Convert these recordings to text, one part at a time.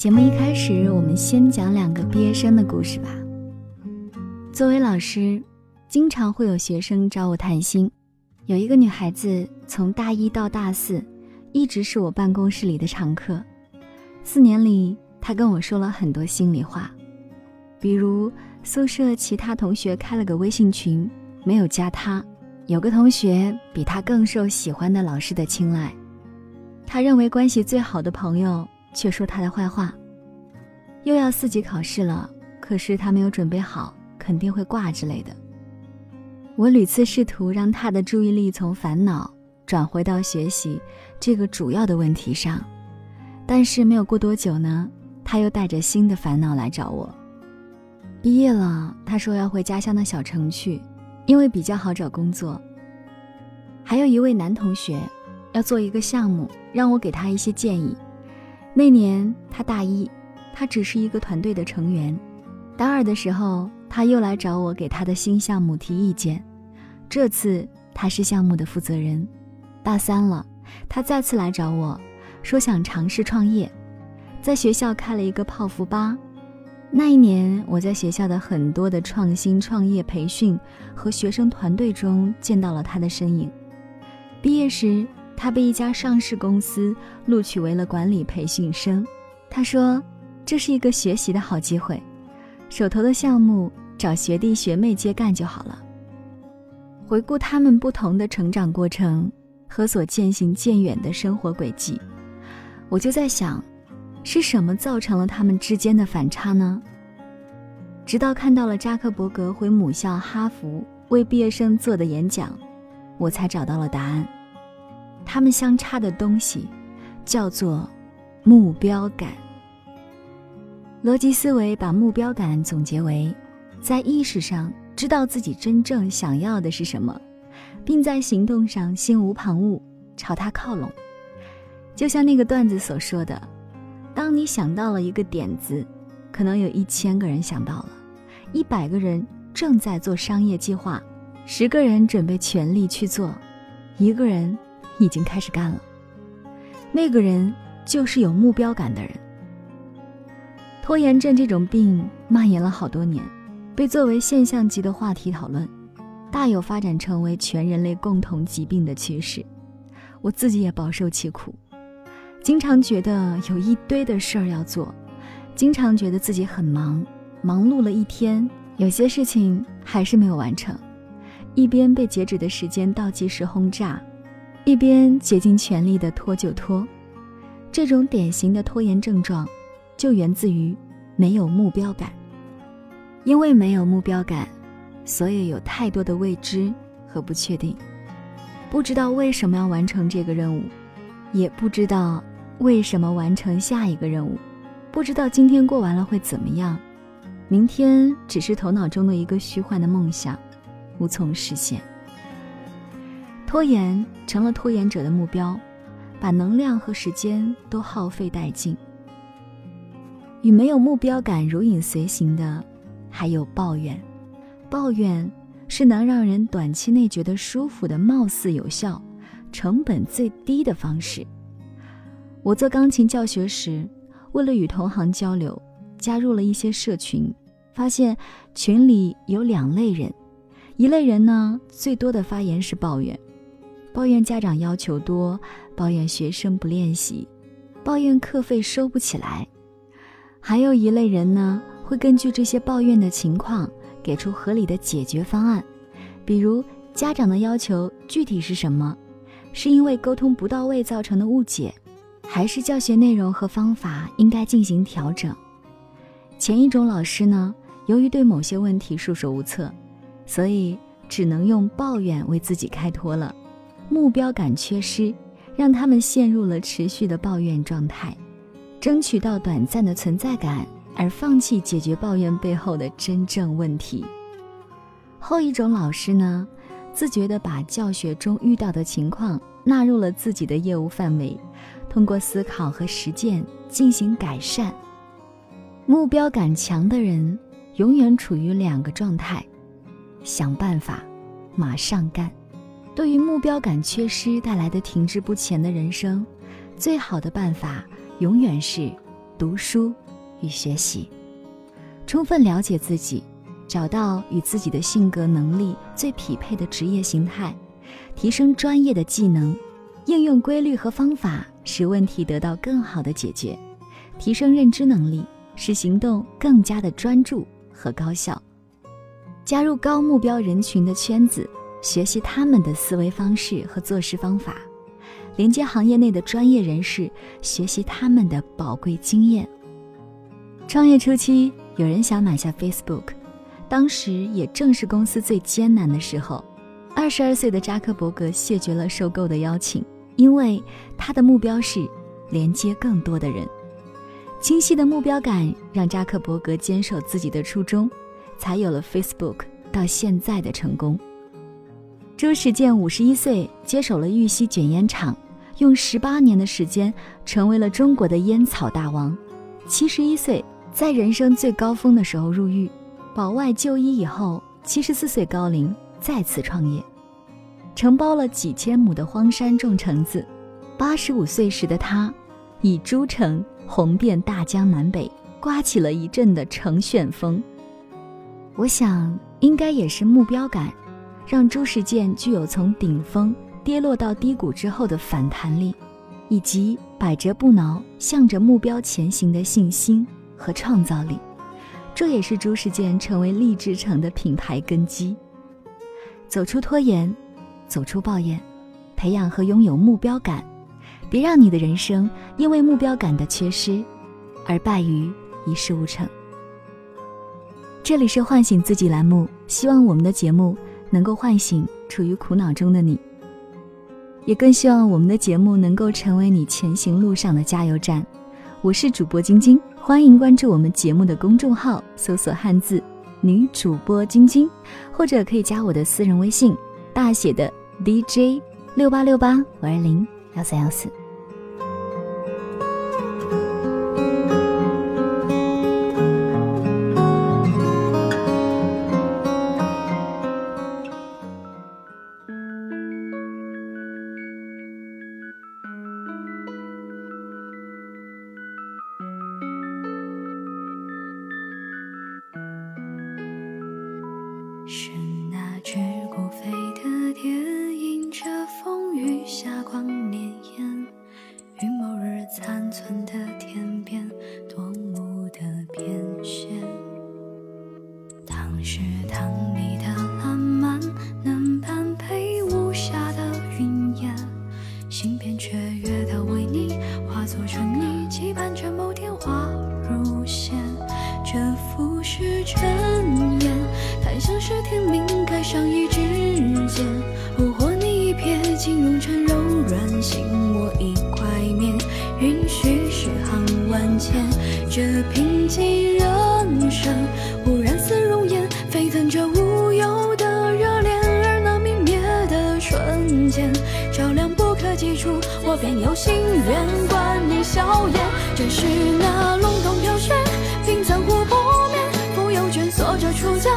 节目一开始，我们先讲两个毕业生的故事吧。作为老师，经常会有学生找我谈心。有一个女孩子，从大一到大四，一直是我办公室里的常客。四年里，她跟我说了很多心里话，比如宿舍其他同学开了个微信群，没有加她；有个同学比她更受喜欢的老师的青睐，她认为关系最好的朋友却说她的坏话。又要四级考试了，可是他没有准备好，肯定会挂之类的。我屡次试图让他的注意力从烦恼转回到学习这个主要的问题上，但是没有过多久呢，他又带着新的烦恼来找我。毕业了，他说要回家乡的小城去，因为比较好找工作。还有一位男同学要做一个项目，让我给他一些建议。那年他大一，他只是一个团队的成员。大二的时候，他又来找我给他的新项目提意见。这次他是项目的负责人，大三了，他再次来找我，说想尝试创业，在学校开了一个泡芙吧。那一年，我在学校的很多的创新创业培训和学生团队中见到了他的身影。毕业时，他被一家上市公司录取为了管理培训生。他说，这是一个学习的好机会，手头的项目找学弟学妹接干就好了。回顾他们不同的成长过程和所渐行渐远的生活轨迹，我就在想，是什么造成了他们之间的反差呢？直到看到了扎克伯格回母校哈佛为毕业生做的演讲，我才找到了答案。他们相差的东西，叫做目标感。逻辑思维把目标感总结为，在意识上。知道自己真正想要的是什么，并在行动上心无旁骛，朝它靠拢。就像那个段子所说的：“当你想到了一个点子，可能有一千个人想到了，一百个人正在做商业计划，十个人准备全力去做，一个人已经开始干了。那个人就是有目标感的人。”拖延症这种病蔓延了好多年。被作为现象级的话题讨论，大有发展成为全人类共同疾病的趋势。我自己也饱受其苦，经常觉得有一堆的事儿要做，经常觉得自己很忙，忙碌了一天，有些事情还是没有完成，一边被截止的时间倒计时轰炸，一边竭尽全力的拖就拖。这种典型的拖延症状，就源自于没有目标感。因为没有目标感，所以有太多的未知和不确定，不知道为什么要完成这个任务，也不知道为什么完成下一个任务，不知道今天过完了会怎么样，明天只是头脑中的一个虚幻的梦想，无从实现。拖延成了拖延者的目标，把能量和时间都耗费殆尽。与没有目标感如影随形的。还有抱怨，抱怨是能让人短期内觉得舒服的，貌似有效、成本最低的方式。我做钢琴教学时，为了与同行交流，加入了一些社群，发现群里有两类人，一类人呢，最多的发言是抱怨，抱怨家长要求多，抱怨学生不练习，抱怨课费收不起来；还有一类人呢。会根据这些抱怨的情况给出合理的解决方案，比如家长的要求具体是什么？是因为沟通不到位造成的误解，还是教学内容和方法应该进行调整？前一种老师呢，由于对某些问题束手无策，所以只能用抱怨为自己开脱了，目标感缺失，让他们陷入了持续的抱怨状态，争取到短暂的存在感。而放弃解决抱怨背后的真正问题。后一种老师呢，自觉地把教学中遇到的情况纳入了自己的业务范围，通过思考和实践进行改善。目标感强的人永远处于两个状态：想办法，马上干。对于目标感缺失带来的停滞不前的人生，最好的办法永远是。读书与学习，充分了解自己，找到与自己的性格能力最匹配的职业形态，提升专业的技能，应用规律和方法，使问题得到更好的解决，提升认知能力，使行动更加的专注和高效。加入高目标人群的圈子，学习他们的思维方式和做事方法。连接行业内的专业人士，学习他们的宝贵经验。创业初期，有人想买下 Facebook，当时也正是公司最艰难的时候。二十二岁的扎克伯格谢绝了收购的邀请，因为他的目标是连接更多的人。清晰的目标感让扎克伯格坚守自己的初衷，才有了 Facebook 到现在的成功。朱时健五十一岁接手了玉溪卷烟厂，用十八年的时间成为了中国的烟草大王。七十一岁在人生最高峰的时候入狱，保外就医以后，七十四岁高龄再次创业，承包了几千亩的荒山种橙子。八十五岁时的他，以朱橙红遍大江南北，刮起了一阵的橙旋风。我想，应该也是目标感。让朱时健具有从顶峰跌落到低谷之后的反弹力，以及百折不挠向着目标前行的信心和创造力，这也是朱时健成为励志城的品牌根基。走出拖延，走出抱怨，培养和拥有目标感，别让你的人生因为目标感的缺失而败于一事无成。这里是唤醒自己栏目，希望我们的节目。能够唤醒处于苦恼中的你，也更希望我们的节目能够成为你前行路上的加油站。我是主播晶晶，欢迎关注我们节目的公众号，搜索汉字“女主播晶晶”，或者可以加我的私人微信，大写的 DJ 六八六八五二零幺三幺四。尘烟叹相是天命盖上一指间我和你一瞥金如缠柔软心我已块面允许诗行万千这贫瘠人生忽然似容颜沸腾着无忧的热恋而那明灭的瞬间照亮不可及处我便有心愿观你笑颜这是那隆冬飘雪冰层湖泊。面，蜉蝣蜷缩着触角，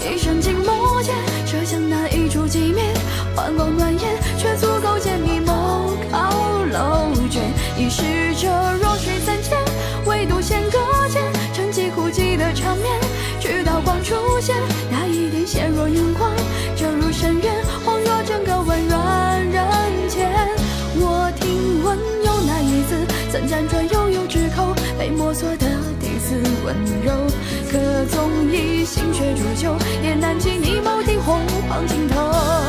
一生静默间，射向那一处寂灭，幻光暖眼，却足够解密梦靠楼卷，已是这弱水三千。唯独弦搁浅，沉寂枯寂的场面，直到光出现，那一点显若荧光，折入深渊，恍若整个温软人间。我听闻有那一字，曾辗转悠悠之口，被摸索的第四温一。心血煮酒，也难及你眸底红黄尽头。